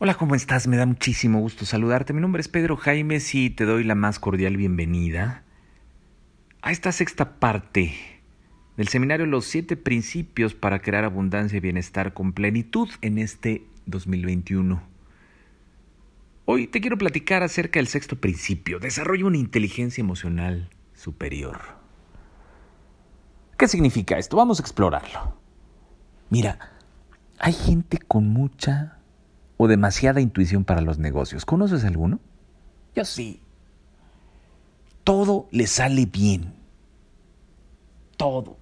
Hola, ¿cómo estás? Me da muchísimo gusto saludarte. Mi nombre es Pedro Jaime y te doy la más cordial bienvenida a esta sexta parte del seminario Los siete principios para crear abundancia y bienestar con plenitud en este 2021. Hoy te quiero platicar acerca del sexto principio, desarrolla una inteligencia emocional superior. ¿Qué significa esto? Vamos a explorarlo. Mira, hay gente con mucha o demasiada intuición para los negocios. ¿Conoces alguno? Yo sí. Todo le sale bien. Todo.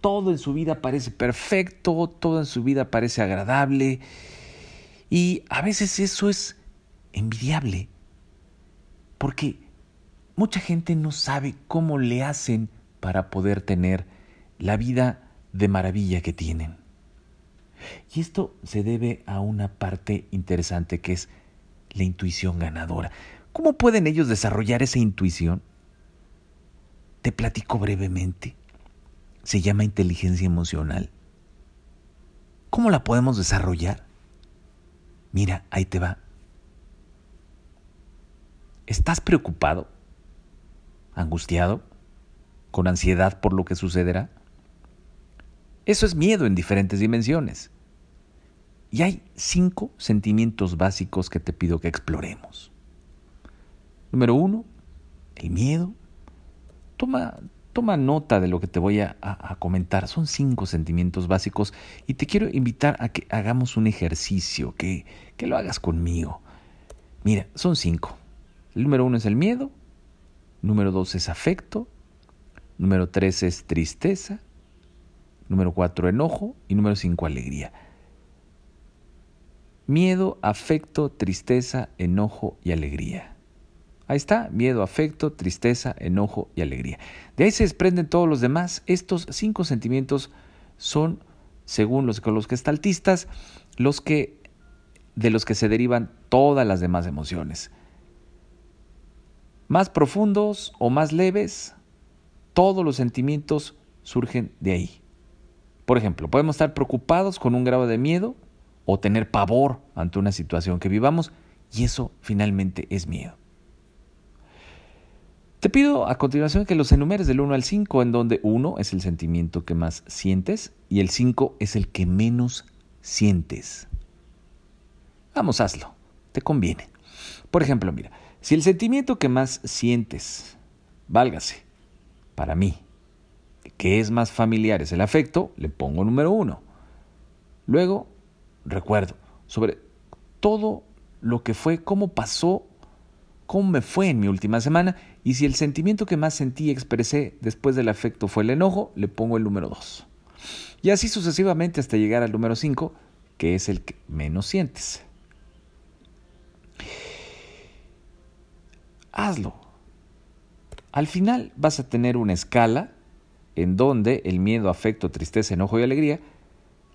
Todo en su vida parece perfecto, todo en su vida parece agradable. Y a veces eso es envidiable. Porque mucha gente no sabe cómo le hacen para poder tener la vida de maravilla que tienen. Y esto se debe a una parte interesante que es la intuición ganadora. ¿Cómo pueden ellos desarrollar esa intuición? Te platico brevemente. Se llama inteligencia emocional. ¿Cómo la podemos desarrollar? Mira, ahí te va. ¿Estás preocupado? ¿Angustiado? ¿Con ansiedad por lo que sucederá? Eso es miedo en diferentes dimensiones. Y hay cinco sentimientos básicos que te pido que exploremos. Número uno, el miedo. Toma, toma nota de lo que te voy a, comentar. Son cinco sentimientos básicos y te quiero invitar a que hagamos un ejercicio, que, que lo hagas conmigo. Mira, son cinco. El número uno es el miedo. Número dos es afecto. Número tres es tristeza. Número cuatro, enojo. Y número cinco, alegría. Miedo, afecto, tristeza, enojo y alegría. Ahí está, miedo, afecto, tristeza, enojo y alegría. De ahí se desprenden todos los demás. Estos cinco sentimientos son, según los, los gestaltistas, los que, de los que se derivan todas las demás emociones. Más profundos o más leves, todos los sentimientos surgen de ahí. Por ejemplo, podemos estar preocupados con un grado de miedo o tener pavor ante una situación que vivamos y eso finalmente es miedo. Te pido a continuación que los enumeres del 1 al 5, en donde 1 es el sentimiento que más sientes y el 5 es el que menos sientes. Vamos, hazlo, te conviene. Por ejemplo, mira, si el sentimiento que más sientes, válgase, para mí, que es más familiar es el afecto, le pongo número 1. Luego, recuerdo sobre todo lo que fue, cómo pasó, cómo me fue en mi última semana y si el sentimiento que más sentí y expresé después del afecto fue el enojo, le pongo el número 2. Y así sucesivamente hasta llegar al número 5, que es el que menos sientes. Hazlo. Al final vas a tener una escala en donde el miedo, afecto, tristeza, enojo y alegría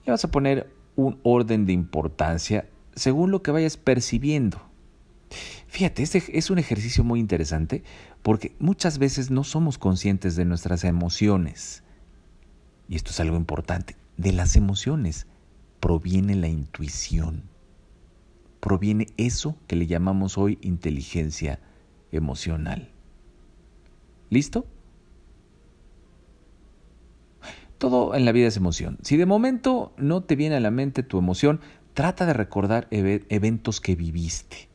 le vas a poner un orden de importancia según lo que vayas percibiendo. Fíjate, este es un ejercicio muy interesante porque muchas veces no somos conscientes de nuestras emociones. Y esto es algo importante. De las emociones proviene la intuición. Proviene eso que le llamamos hoy inteligencia emocional. ¿Listo? Todo en la vida es emoción. Si de momento no te viene a la mente tu emoción, trata de recordar eventos que viviste.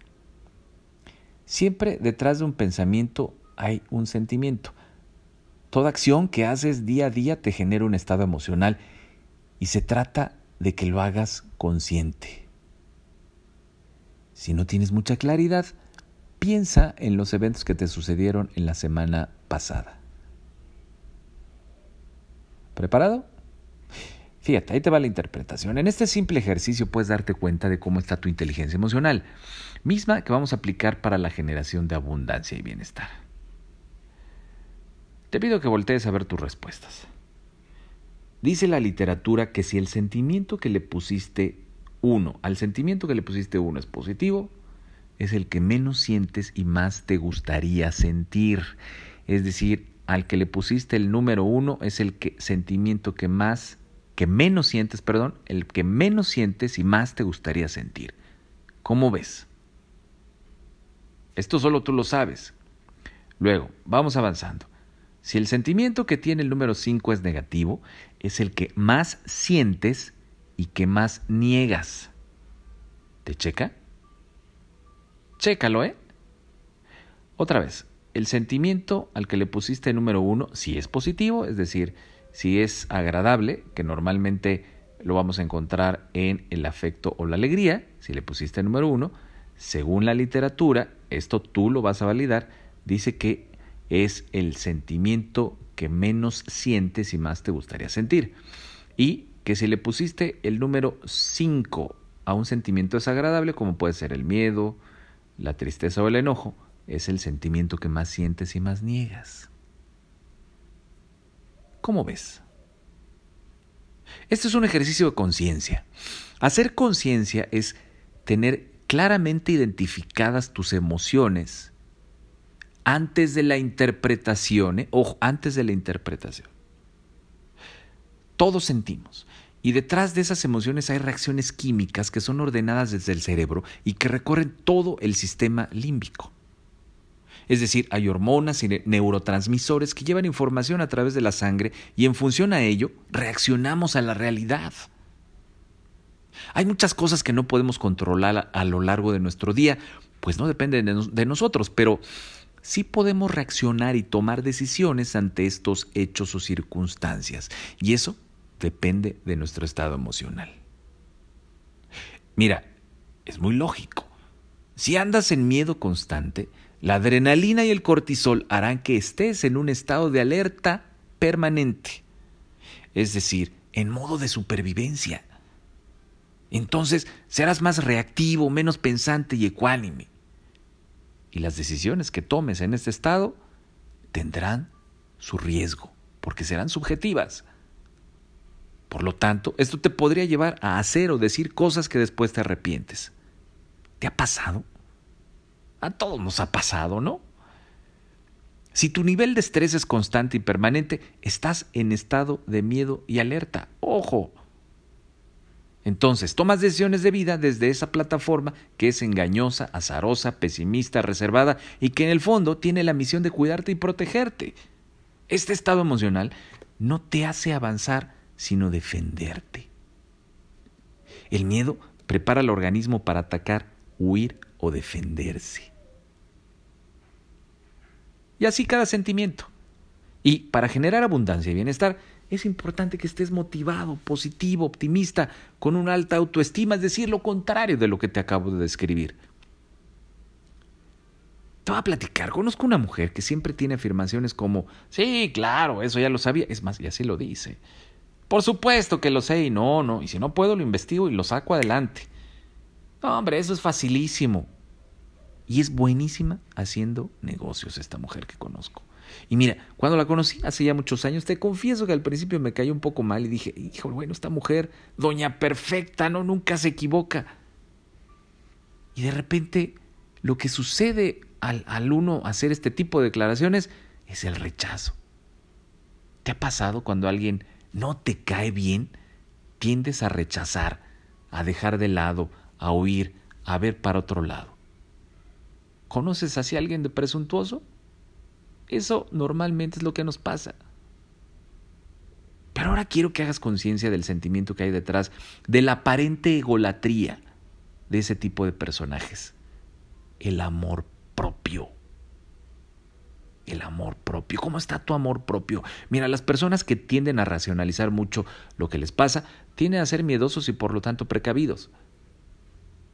Siempre detrás de un pensamiento hay un sentimiento. Toda acción que haces día a día te genera un estado emocional y se trata de que lo hagas consciente. Si no tienes mucha claridad, piensa en los eventos que te sucedieron en la semana pasada. ¿Preparado? Fíjate, ahí te va la interpretación. En este simple ejercicio puedes darte cuenta de cómo está tu inteligencia emocional, misma que vamos a aplicar para la generación de abundancia y bienestar. Te pido que voltees a ver tus respuestas. Dice la literatura que si el sentimiento que le pusiste uno, al sentimiento que le pusiste uno es positivo, es el que menos sientes y más te gustaría sentir. Es decir, al que le pusiste el número uno es el que, sentimiento que más, que menos sientes, perdón, el que menos sientes y más te gustaría sentir. ¿Cómo ves? Esto solo tú lo sabes. Luego, vamos avanzando. Si el sentimiento que tiene el número 5 es negativo, es el que más sientes y que más niegas. ¿Te checa? Chécalo, ¿eh? Otra vez, el sentimiento al que le pusiste número 1, si es positivo, es decir, si es agradable, que normalmente lo vamos a encontrar en el afecto o la alegría, si le pusiste número 1, según la literatura, esto tú lo vas a validar, dice que es el sentimiento que menos sientes y más te gustaría sentir. Y que si le pusiste el número 5 a un sentimiento desagradable, como puede ser el miedo, la tristeza o el enojo, es el sentimiento que más sientes y más niegas. ¿Cómo ves? Este es un ejercicio de conciencia. Hacer conciencia es tener claramente identificadas tus emociones antes de la interpretación, ¿eh? ojo, antes de la interpretación. Todos sentimos. Y detrás de esas emociones hay reacciones químicas que son ordenadas desde el cerebro y que recorren todo el sistema límbico. Es decir, hay hormonas y neurotransmisores que llevan información a través de la sangre y en función a ello reaccionamos a la realidad. Hay muchas cosas que no podemos controlar a lo largo de nuestro día, pues no dependen de, nosotros, pero sí podemos reaccionar y tomar decisiones ante estos hechos o circunstancias. Y eso depende de nuestro estado emocional. Mira, es muy lógico. Si andas en miedo constante, la adrenalina y el cortisol harán que estés en un estado de alerta permanente, es decir, en modo de supervivencia. Entonces serás más reactivo, menos pensante y ecuánime. Y las decisiones que tomes en este estado tendrán su riesgo, porque serán subjetivas. Por lo tanto, esto te podría llevar a hacer o decir cosas que después te arrepientes. ¿Te ha pasado? A todos nos ha pasado, ¿no? Si tu nivel de estrés es constante y permanente, estás en estado de miedo y alerta. Ojo, entonces, tomas decisiones de vida desde esa plataforma que es engañosa, azarosa, pesimista, reservada y que en el fondo tiene la misión de cuidarte y protegerte. Este estado emocional no te hace avanzar, sino defenderte. El miedo prepara al organismo para atacar, huir o defenderse. Y así cada sentimiento. Y para generar abundancia y bienestar, es importante que estés motivado, positivo, optimista, con una alta autoestima, es decir, lo contrario de lo que te acabo de describir. Te voy a platicar, conozco una mujer que siempre tiene afirmaciones como, sí, claro, eso ya lo sabía, es más, y así lo dice. Por supuesto que lo sé y no, no, y si no puedo lo investigo y lo saco adelante. No, hombre, eso es facilísimo. Y es buenísima haciendo negocios esta mujer que conozco. Y mira, cuando la conocí hace ya muchos años, te confieso que al principio me cayó un poco mal y dije, hijo, bueno, esta mujer, doña perfecta, no, nunca se equivoca. Y de repente, lo que sucede al, al uno hacer este tipo de declaraciones es el rechazo. ¿Te ha pasado cuando alguien no te cae bien? Tiendes a rechazar, a dejar de lado, a huir, a ver para otro lado. ¿Conoces así a alguien de presuntuoso? Eso normalmente es lo que nos pasa. Pero ahora quiero que hagas conciencia del sentimiento que hay detrás de la aparente egolatría de ese tipo de personajes. El amor propio. El amor propio. ¿Cómo está tu amor propio? Mira, las personas que tienden a racionalizar mucho lo que les pasa tienden a ser miedosos y por lo tanto precavidos.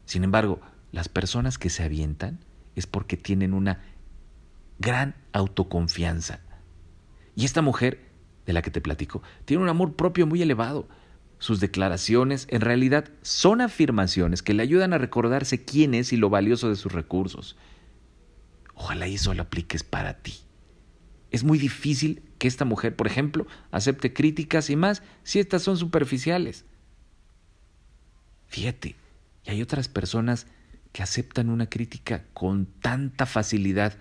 Sin embargo, las personas que se avientan es porque tienen una gran autoconfianza. Y esta mujer, de la que te platico, tiene un amor propio muy elevado. Sus declaraciones en realidad son afirmaciones que le ayudan a recordarse quién es y lo valioso de sus recursos. Ojalá eso lo apliques para ti. Es muy difícil que esta mujer, por ejemplo, acepte críticas y más si estas son superficiales. Fíjate, y hay otras personas que aceptan una crítica con tanta facilidad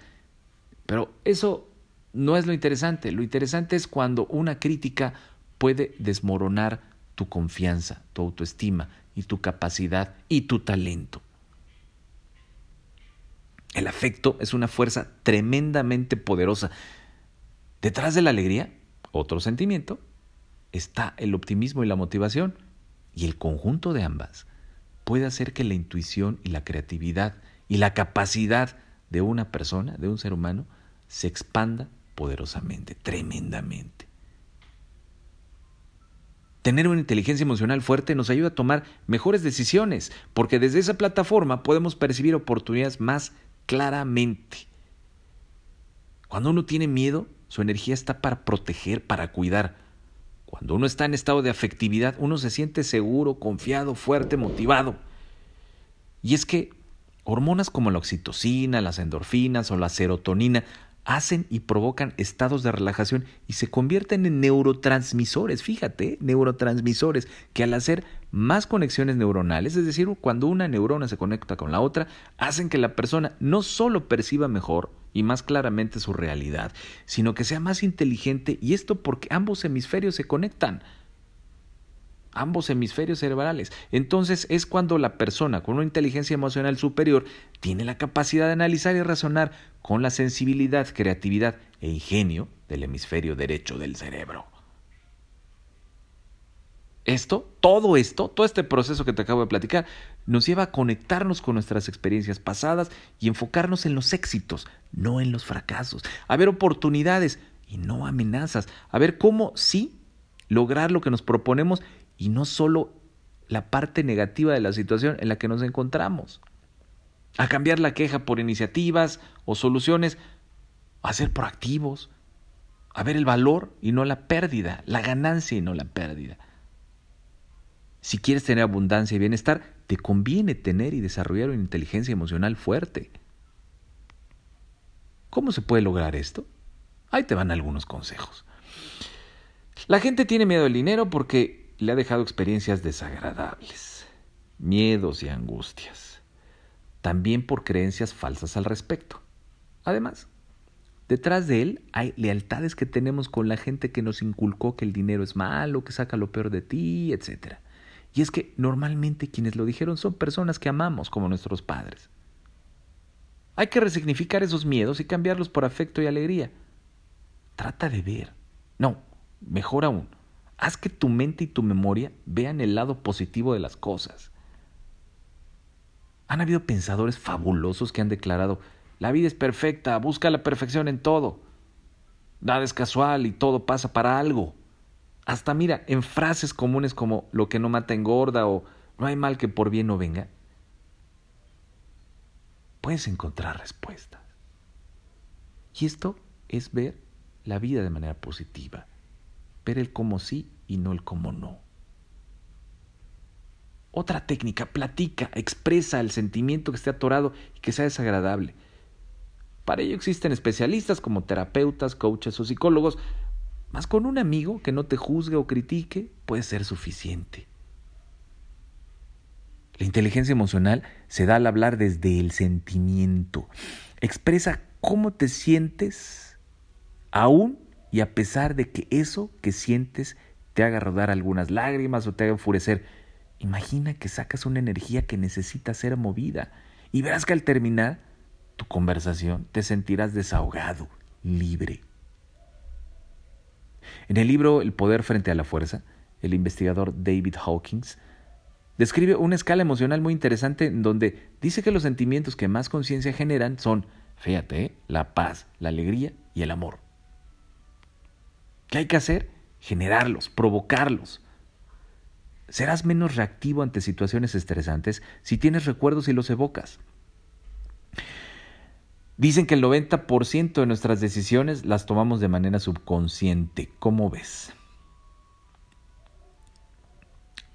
pero eso no es lo interesante. Lo interesante es cuando una crítica puede desmoronar tu confianza, tu autoestima y tu capacidad y tu talento. El afecto es una fuerza tremendamente poderosa. Detrás de la alegría, otro sentimiento, está el optimismo y la motivación. Y el conjunto de ambas puede hacer que la intuición y la creatividad y la capacidad de una persona, de un ser humano, se expanda poderosamente, tremendamente. Tener una inteligencia emocional fuerte nos ayuda a tomar mejores decisiones, porque desde esa plataforma podemos percibir oportunidades más claramente. Cuando uno tiene miedo, su energía está para proteger, para cuidar. Cuando uno está en estado de afectividad, uno se siente seguro, confiado, fuerte, motivado. Y es que hormonas como la oxitocina, las endorfinas o la serotonina hacen y provocan estados de relajación y se convierten en neurotransmisores, fíjate, neurotransmisores, que al hacer más conexiones neuronales, es decir, cuando una neurona se conecta con la otra, hacen que la persona no solo perciba mejor y más claramente su realidad, sino que sea más inteligente y esto porque ambos hemisferios se conectan ambos hemisferios cerebrales. Entonces es cuando la persona con una inteligencia emocional superior tiene la capacidad de analizar y razonar con la sensibilidad, creatividad e ingenio del hemisferio derecho del cerebro. Esto, todo esto, todo este proceso que te acabo de platicar, nos lleva a conectarnos con nuestras experiencias pasadas y enfocarnos en los éxitos, no en los fracasos, a ver oportunidades y no amenazas, a ver cómo sí lograr lo que nos proponemos y no solo la parte negativa de la situación en la que nos encontramos. A cambiar la queja por iniciativas o soluciones, a ser proactivos, a ver el valor y no la pérdida, la ganancia y no la pérdida. Si quieres tener abundancia y bienestar, te conviene tener y desarrollar una inteligencia emocional fuerte. ¿Cómo se puede lograr esto? Ahí te van algunos consejos. La gente tiene miedo al dinero porque le ha dejado experiencias desagradables, miedos y angustias, también por creencias falsas al respecto. Además, detrás de él hay lealtades que tenemos con la gente que nos inculcó que el dinero es malo, que saca lo peor de ti, etc. Y es que normalmente quienes lo dijeron son personas que amamos como nuestros padres. Hay que resignificar esos miedos y cambiarlos por afecto y alegría. Trata de ver. No, mejor aún, Haz que tu mente y tu memoria vean el lado positivo de las cosas. Han habido pensadores fabulosos que han declarado, la vida es perfecta, busca la perfección en todo. Nada es casual y todo pasa para algo. Hasta mira, en frases comunes como lo que no mata engorda o no hay mal que por bien no venga, puedes encontrar respuestas. Y esto es ver la vida de manera positiva ver el cómo sí y no el cómo no. Otra técnica, platica, expresa el sentimiento que esté atorado y que sea desagradable. Para ello existen especialistas como terapeutas, coaches o psicólogos, mas con un amigo que no te juzgue o critique puede ser suficiente. La inteligencia emocional se da al hablar desde el sentimiento. Expresa cómo te sientes aún y a pesar de que eso que sientes te haga rodar algunas lágrimas o te haga enfurecer, imagina que sacas una energía que necesita ser movida y verás que al terminar tu conversación te sentirás desahogado, libre. En el libro El poder frente a la fuerza, el investigador David Hawkins describe una escala emocional muy interesante en donde dice que los sentimientos que más conciencia generan son, fíjate, la paz, la alegría y el amor. ¿Qué hay que hacer? Generarlos, provocarlos. Serás menos reactivo ante situaciones estresantes si tienes recuerdos y los evocas. Dicen que el 90% de nuestras decisiones las tomamos de manera subconsciente. ¿Cómo ves?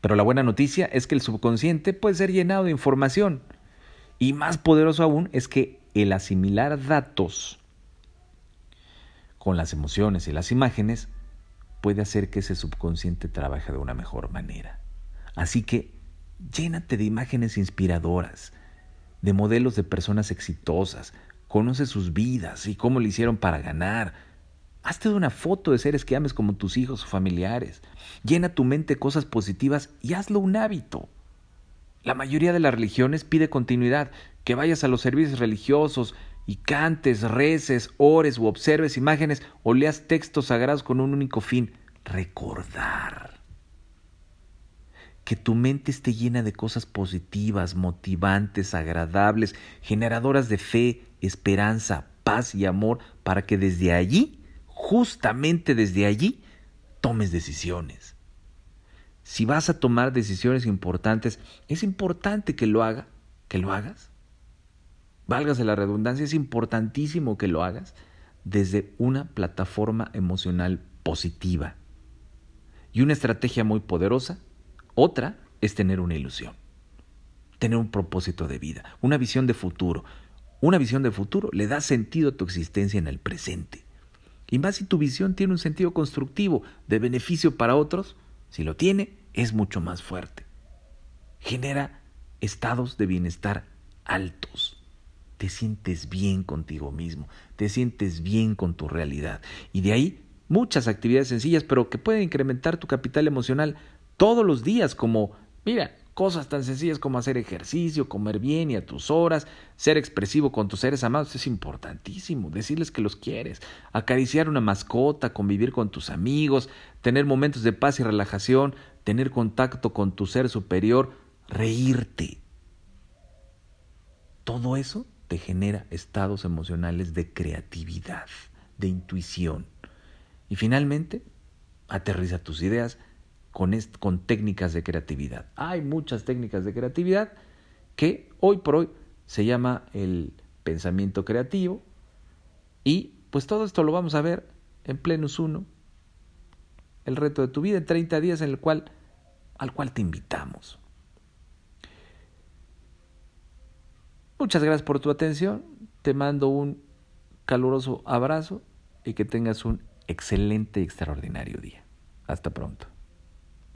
Pero la buena noticia es que el subconsciente puede ser llenado de información. Y más poderoso aún es que el asimilar datos con las emociones y las imágenes, puede hacer que ese subconsciente trabaje de una mejor manera. Así que llénate de imágenes inspiradoras, de modelos de personas exitosas, conoce sus vidas y cómo le hicieron para ganar. Hazte una foto de seres que ames como tus hijos o familiares. Llena tu mente cosas positivas y hazlo un hábito. La mayoría de las religiones pide continuidad. que vayas a los servicios religiosos y cantes, reces, ores u observes imágenes o leas textos sagrados con un único fin, recordar. Que tu mente esté llena de cosas positivas, motivantes, agradables, generadoras de fe, esperanza, paz y amor, para que desde allí, justamente desde allí, tomes decisiones. Si vas a tomar decisiones importantes, es importante que lo haga, que lo hagas válgase la redundancia, es importantísimo que lo hagas desde una plataforma emocional positiva. Y una estrategia muy poderosa, otra es tener una ilusión, tener un propósito de vida, una visión de futuro. Una visión de futuro le da sentido a tu existencia en el presente. Y más si tu visión tiene un sentido constructivo, de beneficio para otros, si lo tiene, es mucho más fuerte. Genera estados de bienestar altos te sientes bien contigo mismo, te sientes bien con tu realidad. Y de ahí muchas actividades sencillas, pero que pueden incrementar tu capital emocional todos los días, como, mira, cosas tan sencillas como hacer ejercicio, comer bien y a tus horas, ser expresivo con tus seres amados es importantísimo, decirles que los quieres, acariciar una mascota, convivir con tus amigos, tener momentos de paz y relajación, tener contacto con tu ser superior, reírte. Todo eso te genera estados emocionales de creatividad, de intuición. Y finalmente, aterriza tus ideas con, con técnicas de creatividad. Hay muchas técnicas de creatividad que hoy por hoy se llama el pensamiento creativo y pues todo esto lo vamos a ver en Plenus 1, el reto de tu vida en 30 días en el cual, al cual te invitamos. Muchas gracias por tu atención. Te mando un caluroso abrazo y que tengas un excelente y extraordinario día. Hasta pronto.